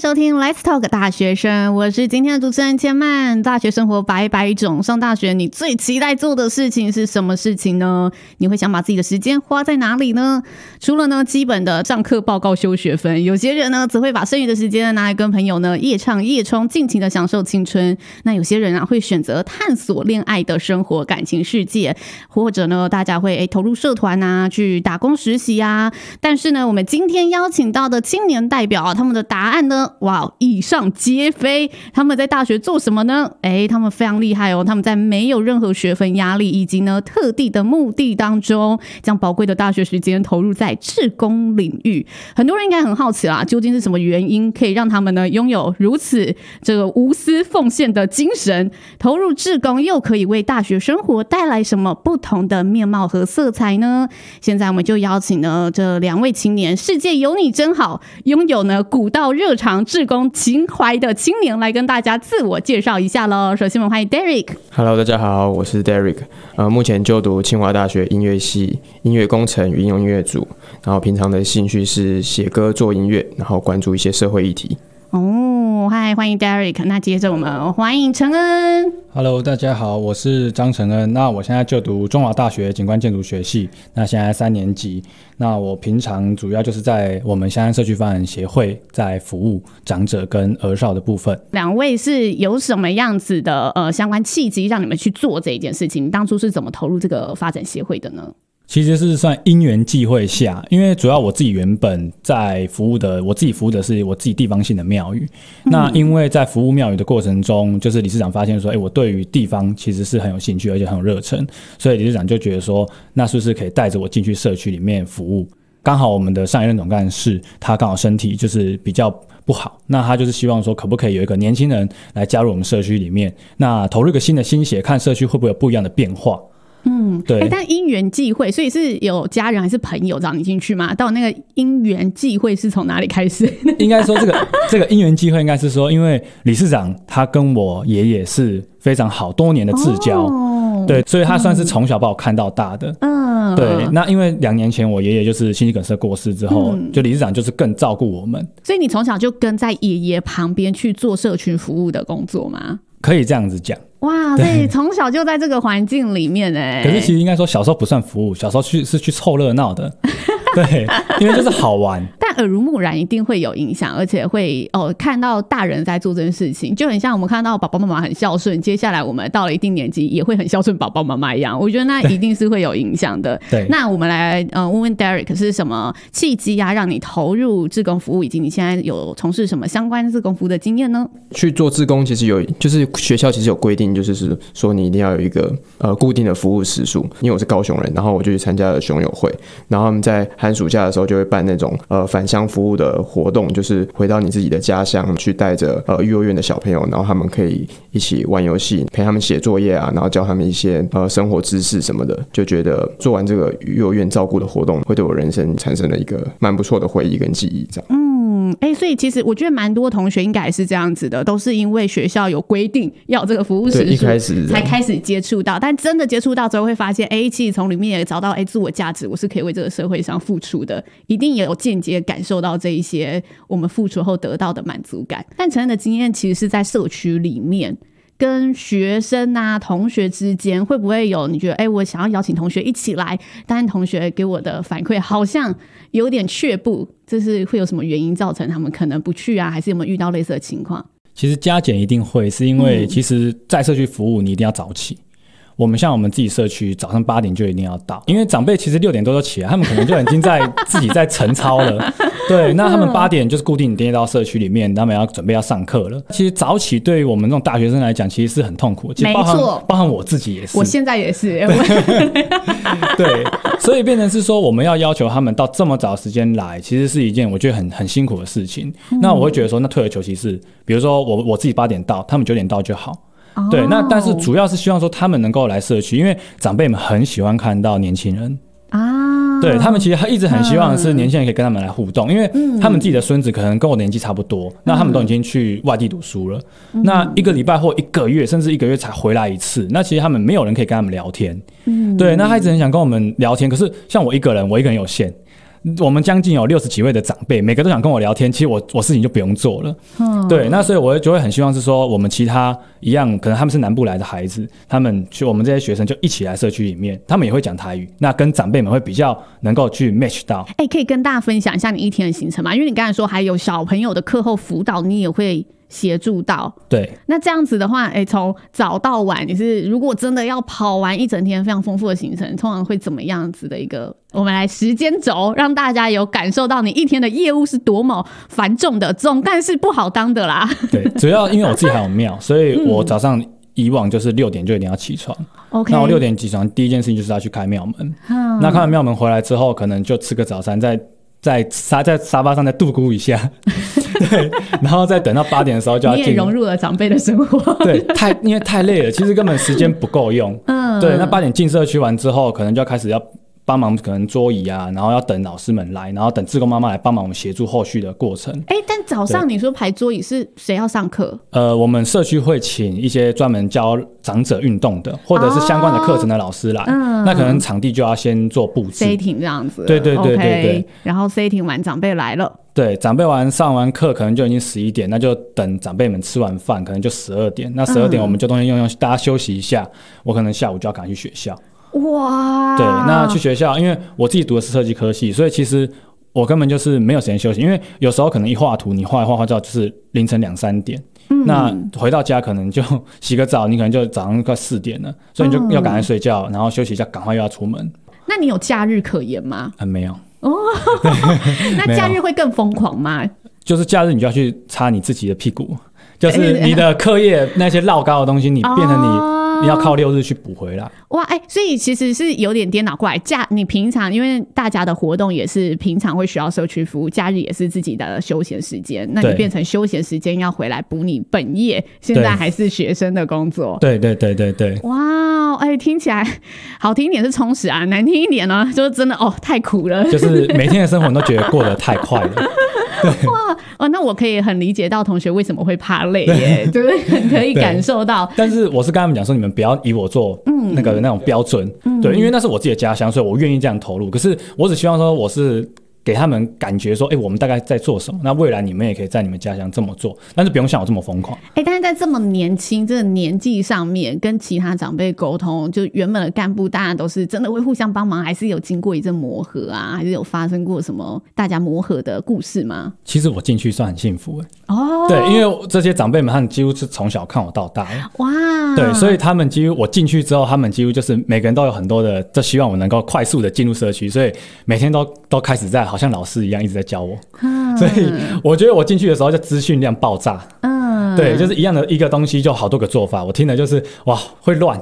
收听 Let's Talk 大学生，我是今天的主持人千曼。大学生活百百种，上大学你最期待做的事情是什么事情呢？你会想把自己的时间花在哪里呢？除了呢基本的上课报告修学分，有些人呢则会把剩余的时间拿来跟朋友呢夜唱夜冲，尽情的享受青春。那有些人啊会选择探索恋爱的生活、感情世界，或者呢大家会诶投入社团啊，去打工实习啊。但是呢，我们今天邀请到的青年代表啊，他们的答案呢？哇，以上皆非。他们在大学做什么呢？诶，他们非常厉害哦。他们在没有任何学分压力以及呢特地的目的当中，将宝贵的大学时间投入在志工领域。很多人应该很好奇啦，究竟是什么原因可以让他们呢拥有如此这个无私奉献的精神？投入志工又可以为大学生活带来什么不同的面貌和色彩呢？现在我们就邀请呢这两位青年，世界有你真好，拥有呢古道热肠。志工情怀的青年来跟大家自我介绍一下喽。首先，我们欢迎 Derek。Hello，大家好，我是 Derek。呃，目前就读清华大学音乐系音乐工程与应用音乐组。然后，平常的兴趣是写歌、做音乐，然后关注一些社会议题。哦，嗨，欢迎 Derek。那接着我们欢迎陈恩。Hello，大家好，我是张承恩。那我现在就读中华大学景观建筑学系，那现在三年级。那我平常主要就是在我们香山社区发展协会在服务长者跟儿少的部分。两位是有什么样子的呃相关契机让你们去做这一件事情？你当初是怎么投入这个发展协会的呢？其实是算因缘际会下，因为主要我自己原本在服务的，我自己服务的是我自己地方性的庙宇。嗯、那因为在服务庙宇的过程中，就是理事长发现说，哎，我对于地方其实是很有兴趣，而且很有热忱，所以理事长就觉得说，那是不是可以带着我进去社区里面服务？刚好我们的上一任总干事他刚好身体就是比较不好，那他就是希望说，可不可以有一个年轻人来加入我们社区里面，那投入一个新的心血，看社区会不会有不一样的变化。嗯，对、欸，但因缘际会，所以是有家人还是朋友找你进去吗？到那个因缘际会是从哪里开始？应该说这个 这个因缘际会应该是说，因为理事长他跟我爷爷是非常好多年的至交，哦、对，所以他算是从小把我看到大的。嗯，对。那因为两年前我爷爷就是心肌梗塞过世之后，嗯、就理事长就是更照顾我们，所以你从小就跟在爷爷旁边去做社群服务的工作吗？可以这样子讲。哇，所以从小就在这个环境里面哎。可是其实应该说，小时候不算服务，小时候去是去凑热闹的。对，因为就是好玩。但耳濡目染一定会有影响，而且会哦看到大人在做这件事情，就很像我们看到爸爸妈妈很孝顺，接下来我们到了一定年纪也会很孝顺爸爸妈妈一样。我觉得那一定是会有影响的。对，那我们来呃问问 Derek 是什么契机啊，让你投入志工服务，以及你现在有从事什么相关志工服务的经验呢？去做志工其实有，就是学校其实有规定，就是是说你一定要有一个呃固定的服务时数。因为我是高雄人，然后我就去参加了熊友会，然后他们在寒暑假的时候就会办那种呃返乡服务的活动，就是回到你自己的家乡去带着呃幼儿园的小朋友，然后他们可以一起玩游戏，陪他们写作业啊，然后教他们一些呃生活知识什么的，就觉得做完这个幼儿园照顾的活动，会对我人生产生了一个蛮不错的回忆跟记忆，这样。嗯，哎、欸，所以其实我觉得蛮多同学应该也是这样子的，都是因为学校有规定要这个服务时数，一开始才开始接触到，但真的接触到之后会发现，哎、欸，其实从里面也找到哎、欸、自我价值，我是可以为这个社会上付出的，一定也有间接感受到这一些我们付出后得到的满足感。但成人的经验其实是在社区里面。跟学生啊、同学之间会不会有你觉得，哎、欸，我想要邀请同学一起来，但同学给我的反馈好像有点却步，这是会有什么原因造成他们可能不去啊？还是有没有遇到类似的情况？其实加减一定会，是因为其实在社区服务你一定要早起。我们像我们自己社区，早上八点就一定要到，因为长辈其实六点多就起来，他们可能就已经在自己在晨操了。对，那他们八点就是固定点到社区里面，他们要准备要上课了。其实早起对于我们这种大学生来讲，其实是很痛苦。其实包含没错，包含我自己也是。我现在也是。对，所以变成是说，我们要要求他们到这么早时间来，其实是一件我觉得很很辛苦的事情。嗯、那我会觉得说，那退而求其次，比如说我我自己八点到，他们九点到就好。对，那但是主要是希望说他们能够来社区，因为长辈们很喜欢看到年轻人啊。对，他们其实一直很希望是年轻人可以跟他们来互动，因为他们自己的孙子可能跟我年纪差不多，那他们都已经去外地读书了，那一个礼拜或一个月甚至一个月才回来一次，那其实他们没有人可以跟他们聊天。对，那他一直很想跟我们聊天，可是像我一个人，我一个人有限。我们将近有六十几位的长辈，每个都想跟我聊天，其实我我事情就不用做了。嗯，对，那所以我就会很希望是说，我们其他一样，可能他们是南部来的孩子，他们去我们这些学生就一起来社区里面，他们也会讲台语，那跟长辈们会比较能够去 match 到。哎、欸，可以跟大家分享一下你一天的行程吗？因为你刚才说还有小朋友的课后辅导，你也会。协助到，对，那这样子的话，哎、欸，从早到晚，你是如果真的要跑完一整天非常丰富的行程，通常会怎么样子的一个？我们来时间轴，让大家有感受到你一天的业务是多么繁重的，总干事不好当的啦。对，主要因为我自己还有庙，所以我早上以往就是六点就一定要起床。OK，、嗯、那我六点起床，第一件事情就是要去开庙门。嗯、那开完庙门回来之后，可能就吃个早餐，再在沙在沙发上再度咕一下。对，然后再等到八点的时候就要进。你也融入了长辈的生活。对，太因为太累了，其实根本时间不够用。嗯，对，那八点进社区完之后，可能就要开始要帮忙，可能桌椅啊，然后要等老师们来，然后等志工妈妈来帮忙我们协助后续的过程。哎，但早上你说排桌椅是谁要上课？呃，我们社区会请一些专门教长者运动的，或者是相关的课程的老师来。那可能场地就要先做布置，setting 这样子。对对对对对。Okay, 然后 setting 完，长辈来了。对，长辈完上完课，可能就已经十一点，那就等长辈们吃完饭，可能就十二点。那十二点我们就东西用用，大家休息一下。我可能下午就要赶去学校。哇！对，那去学校，因为我自己读的是设计科系，所以其实我根本就是没有时间休息。因为有时候可能一画图，你画一画画到就是凌晨两三点。嗯。那回到家可能就洗个澡，你可能就早上快四点了，所以你就要赶快睡觉，然后休息一下，赶快又要出门。那你有假日可言吗？嗯，没有。哦，那假日会更疯狂吗？就是假日你就要去擦你自己的屁股，就是 你的课业那些绕高的东西，你变成你。哦你要靠六日去补回来哇！哎、欸，所以其实是有点颠倒过来。假你平常因为大家的活动也是平常会需要社区服务，假日也是自己的休闲时间。那你变成休闲时间要回来补你本业，现在还是学生的工作。对对对对对。哇，哎、欸，听起来好听一点是充实啊，难听一点呢，就是真的哦，太苦了。就是每天的生活都觉得过得太快了。哇哦，那我可以很理解到同学为什么会怕累耶，就是很可以感受到。但是我是跟他们讲说，你们不要以我做那个那种标准，嗯、对，因为那是我自己的家乡，所以我愿意这样投入。可是我只希望说，我是。给他们感觉说，哎、欸，我们大概在做什么？那未来你们也可以在你们家乡这么做，但是不用像我这么疯狂。哎、欸，但是在这么年轻这个年纪上面，跟其他长辈沟通，就原本的干部，大家都是真的会互相帮忙，还是有经过一阵磨合啊？还是有发生过什么大家磨合的故事吗？其实我进去算很幸福哎。哦，对，因为这些长辈们他们几乎是从小看我到大。哇，对，所以他们几乎我进去之后，他们几乎就是每个人都有很多的，就希望我能够快速的进入社区，所以每天都都开始在好像老师一样一直在教我，嗯、所以我觉得我进去的时候就资讯量爆炸，嗯，对，就是一样的一个东西就好多个做法，我听了就是哇会乱，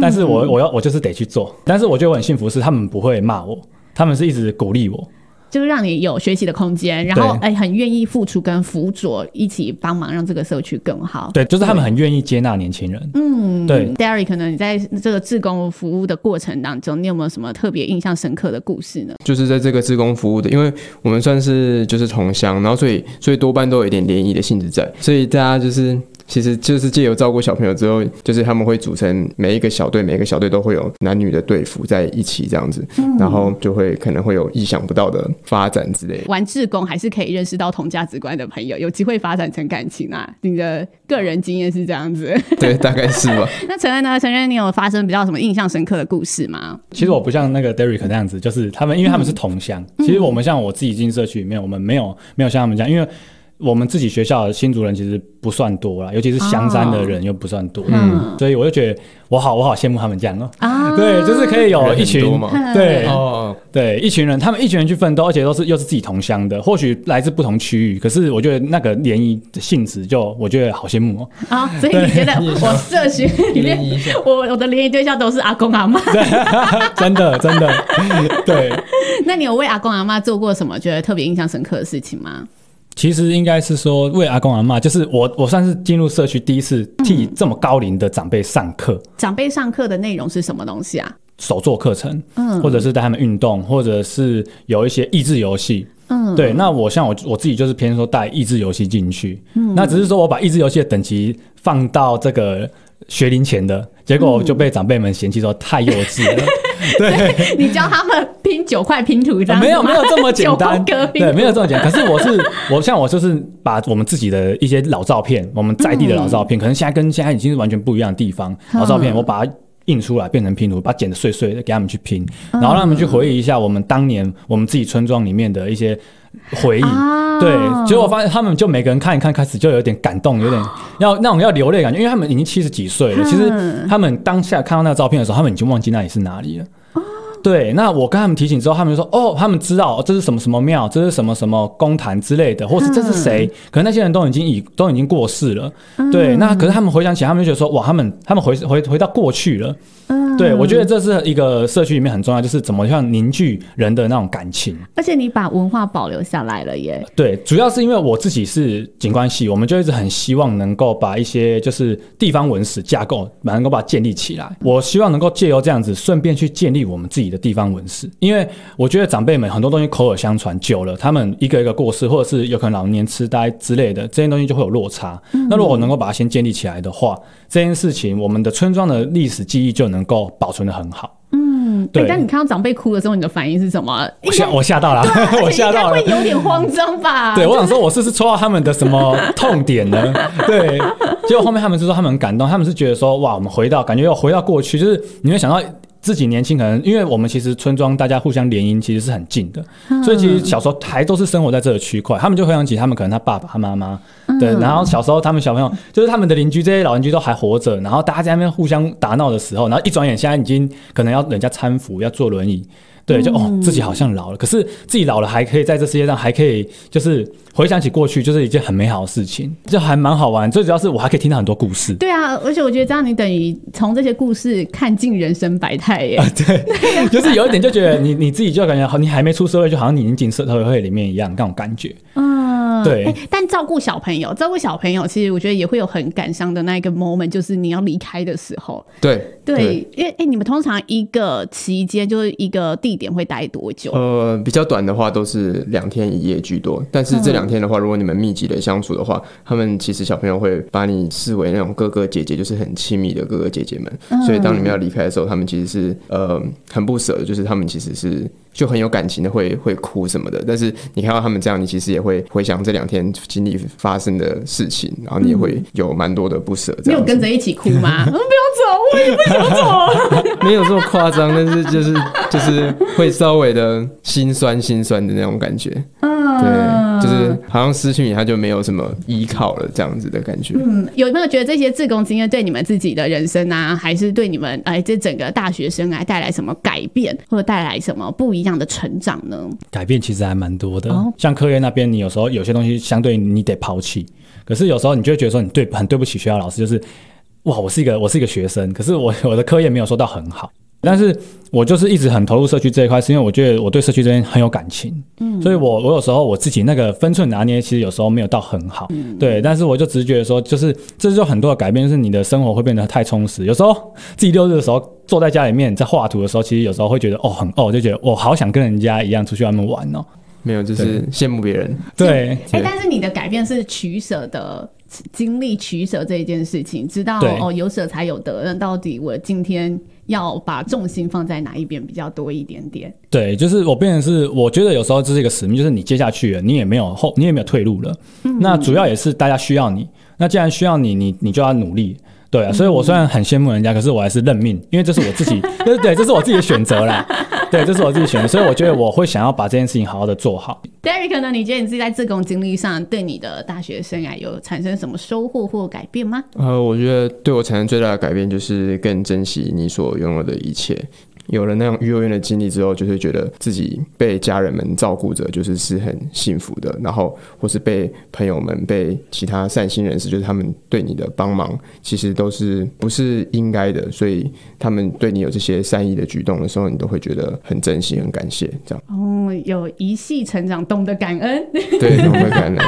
但是我我要我就是得去做，但是我觉得我很幸福是他们不会骂我，他们是一直鼓励我。就是让你有学习的空间，然后哎、欸，很愿意付出跟辅佐，一起帮忙让这个社区更好。对，就是他们很愿意接纳年轻人。嗯，对。Derry，可能你在这个志工服务的过程当中，你有没有什么特别印象深刻的故事呢？就是在这个志工服务的，因为我们算是就是同乡，然后所以所以多半都有一点联谊的性质在，所以大家就是。其实就是借由照顾小朋友之后，就是他们会组成每一个小队，每一个小队都会有男女的队服在一起这样子，嗯、然后就会可能会有意想不到的发展之类的。玩志工还是可以认识到同价值观的朋友，有机会发展成感情啊！你的个人经验是这样子？对，大概是吧。那承恩呢？承恩，你有发生比较什么印象深刻的故事吗？其实我不像那个 Derrick 那样子，就是他们，因为他们是同乡。嗯、其实我们像我自己进社区里面，我们没有没有像他们这样，因为。我们自己学校的新竹人其实不算多啦，尤其是香山的人又不算多，嗯，所以我就觉得我好我好羡慕他们这样哦，啊，对，就是可以有一群，对，哦，对，一群人，他们一群人去奋斗，而且都是又是自己同乡的，或许来自不同区域，可是我觉得那个联谊的性质就我觉得好羡慕哦，啊，所以你觉得我社区里面，我我的联谊对象都是阿公阿妈，真的真的，对，那你有为阿公阿妈做过什么觉得特别印象深刻的事情吗？其实应该是说为阿公阿妈，就是我我算是进入社区第一次替这么高龄的长辈上课。嗯。长辈上课的内容是什么东西啊？手作课程，嗯，或者是带他们运动，或者是有一些益智游戏。嗯，对。那我像我我自己就是偏说带益智游戏进去。嗯，那只是说我把益智游戏的等级放到这个学龄前的，结果就被长辈们嫌弃说太幼稚了。对，你教他们拼九块拼图这样，没有没有这么简单，对，没有这么简单。可是我是 我像我就是把我们自己的一些老照片，我们在地的老照片，嗯、可能现在跟现在已经是完全不一样的地方，老照片，我把它印出来变成拼图，把它剪得碎碎的给他们去拼，然后让他们去回忆一下我们当年我们自己村庄里面的一些。回忆，啊、对，结果我发现他们就每个人看一看，开始就有点感动，有点要那种要流泪感觉，因为他们已经七十几岁了。其实他们当下看到那个照片的时候，他们已经忘记那里是哪里了。对，那我跟他们提醒之后，他们就说：“哦，他们知道这是什么什么庙，这是什么什么公坛之类的，或是这是谁？可能那些人都已经已都已经过世了。对，那可是他们回想起来，他们就觉得说：哇，他们他们回回回到过去了。对，我觉得这是一个社区里面很重要，就是怎么样凝聚人的那种感情。而且你把文化保留下来了耶。对，主要是因为我自己是景观系，我们就一直很希望能够把一些就是地方文史架构，能够把它建立起来。我希望能够借由这样子，顺便去建立我们自己的地方文史。因为我觉得长辈们很多东西口耳相传久了，他们一个一个过世，或者是有可能老年痴呆之类的，这些东西就会有落差。嗯、那如果能够把它先建立起来的话，这件事情我们的村庄的历史记忆就能够保存的很好。嗯，对。但你看到长辈哭的时候，你的反应是什么？我吓我吓到了，我吓到了，会有点慌张吧？对，我想说，我是不是戳到他们的什么痛点呢？对。结果后面他们就说他们很感动，他们是觉得说哇，我们回到感觉又回到过去，就是你会想到。自己年轻可能，因为我们其实村庄大家互相联姻，其实是很近的，嗯、所以其实小时候还都是生活在这个区块，他们就回想起他们可能他爸爸、他妈妈，对，然后小时候他们小朋友就是他们的邻居，这些老邻居都还活着，然后大家在那边互相打闹的时候，然后一转眼现在已经可能要人家搀扶，要坐轮椅。对，就哦，自己好像老了，可是自己老了还可以在这世界上还可以，就是回想起过去，就是一件很美好的事情，就还蛮好玩。最主要是我还可以听到很多故事。对啊，而且我觉得这样你等于从这些故事看尽人生百态耶。啊，对，就是有一点就觉得你 你自己就感觉好，你还没出社会，就好像你已经进社会里面一样那种感觉。嗯，对。欸，但照顾小朋友，照顾小朋友，其实我觉得也会有很感伤的那一个 moment，就是你要离开的时候。对对，因为哎，欸，你们通常一个期间就是一个地。点会待多久？呃，比较短的话都是两天一夜居多。但是这两天的话，如果你们密集的相处的话，他们其实小朋友会把你视为那种哥哥姐姐，就是很亲密的哥哥姐姐们。所以当你们要离开的时候，他们其实是呃很不舍的，就是他们其实是就很有感情的，会会哭什么的。但是你看到他们这样，你其实也会回想这两天经历发生的事情，然后你也会有蛮多的不舍。你有跟着一起哭吗？不用走，我也不想走。没有这么夸张，但是就是就是。会稍微的心酸心酸的那种感觉，嗯，对，就是好像失去你，他就没有什么依靠了这样子的感觉。嗯，有没有觉得这些自工经验对你们自己的人生啊，还是对你们哎这整个大学生涯带来什么改变，或者带来什么不一样的成长呢？改变其实还蛮多的，哦、像科研那边，你有时候有些东西相对你得抛弃，可是有时候你就会觉得说你对很对不起学校老师，就是哇，我是一个我是一个学生，可是我我的科业没有说到很好。但是我就是一直很投入社区这一块，是因为我觉得我对社区这边很有感情，嗯，所以我我有时候我自己那个分寸拿捏，其实有时候没有到很好，嗯，对，但是我就直觉说，就是这就很多的改变，就是你的生活会变得太充实。有时候自己六日的时候坐在家里面在画图的时候，其实有时候会觉得哦很哦，就觉得我好想跟人家一样出去外面玩哦。没有，就是羡慕别人。对，哎、欸，但是你的改变是取舍的。经历取舍这一件事情，知道哦，有舍才有得。那到底我今天要把重心放在哪一边比较多一点点？对，就是我变成是，我觉得有时候这是一个使命，就是你接下去了，你也没有后，你也没有退路了。嗯、那主要也是大家需要你，那既然需要你，你你就要努力。对啊，所以我虽然很羡慕人家，可是我还是认命，因为这是我自己，对对，这是我自己的选择啦。对，这是我自己选的，所以我觉得我会想要把这件事情好好的做好。Derek 呢？你觉得你自己在自工经历上，对你的大学生涯有产生什么收获或改变吗？呃，我觉得对我产生最大的改变就是更珍惜你所拥有的一切。有了那样育儿院的经历之后，就会觉得自己被家人们照顾着，就是是很幸福的。然后，或是被朋友们、被其他善心人士，就是他们对你的帮忙，其实都是不是应该的。所以，他们对你有这些善意的举动的时候，你都会觉得很珍惜、很感谢。这样哦，有一系成长，懂得感恩，对，懂得感恩。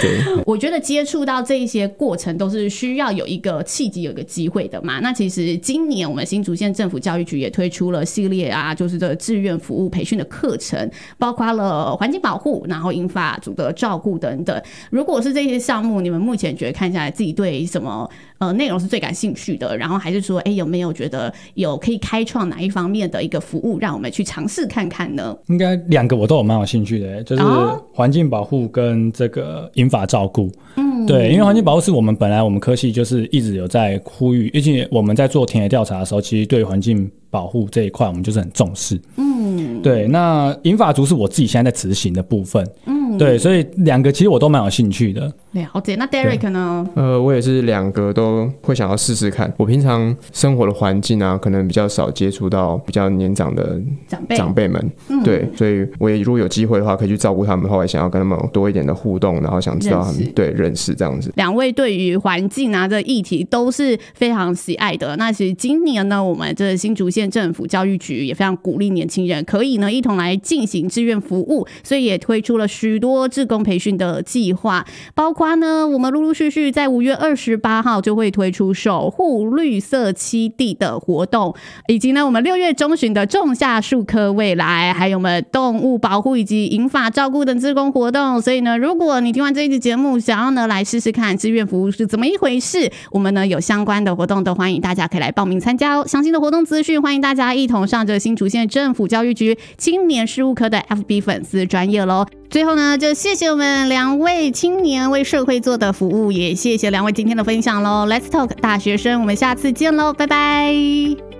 对，我觉得接触到这一些过程，都是需要有一个契机、有一个机会的嘛。那其实今年我们新竹县政府教育局也推。出了系列啊，就是这个志愿服务培训的课程，包括了环境保护，然后引发组的照顾等等。如果是这些项目，你们目前觉得看下来，自己对什么呃内容是最感兴趣的？然后还是说，哎，有没有觉得有可以开创哪一方面的一个服务，让我们去尝试看看呢？应该两个我都有蛮有兴趣的，就是环境保护跟这个银发照顾。嗯，对，因为环境保护是我们本来我们科系就是一直有在呼吁，而且我们在做田野调查的时候，其实对环境保护这一块我们就是很重视。嗯，对，那银发族是我自己现在在执行的部分。嗯，对，所以两个其实我都蛮有兴趣的。了解，那 Derek 呢？呃，我也是两个都会想要试试看。我平常生活的环境啊，可能比较少接触到比较年长的长辈长辈们。嗯，对，所以我也如果有机会的话，可以去照顾他们的话，想要跟他们多一点的互动，然后想知道他们对认识这样子。两位对于环境啊这议题都是非常喜爱的。那其实今年呢，我们这新竹县政府教育局也非常鼓励年轻人可以呢一同来进行志愿服务，所以也推出了许多志工培训的计划，包括呢，我们陆陆续续在五月二十八号就会推出守护绿色栖地的活动，以及呢，我们六月中旬的种下树棵未来，还有我们动物保护以及银发照顾等志工活动。所以呢，如果你听完这一集节目，想要呢来试试看志愿服务是怎么一回事，我们呢有相关的活动都欢迎大家可以来报名参加哦。详细的活动资讯，欢迎大家一同上这新竹县政府教育局青年事务科的 FB 粉丝专业喽。最后呢，就谢谢我们两位青年为社会做的服务，也谢谢两位今天的分享喽。Let's talk 大学生，我们下次见喽，拜拜。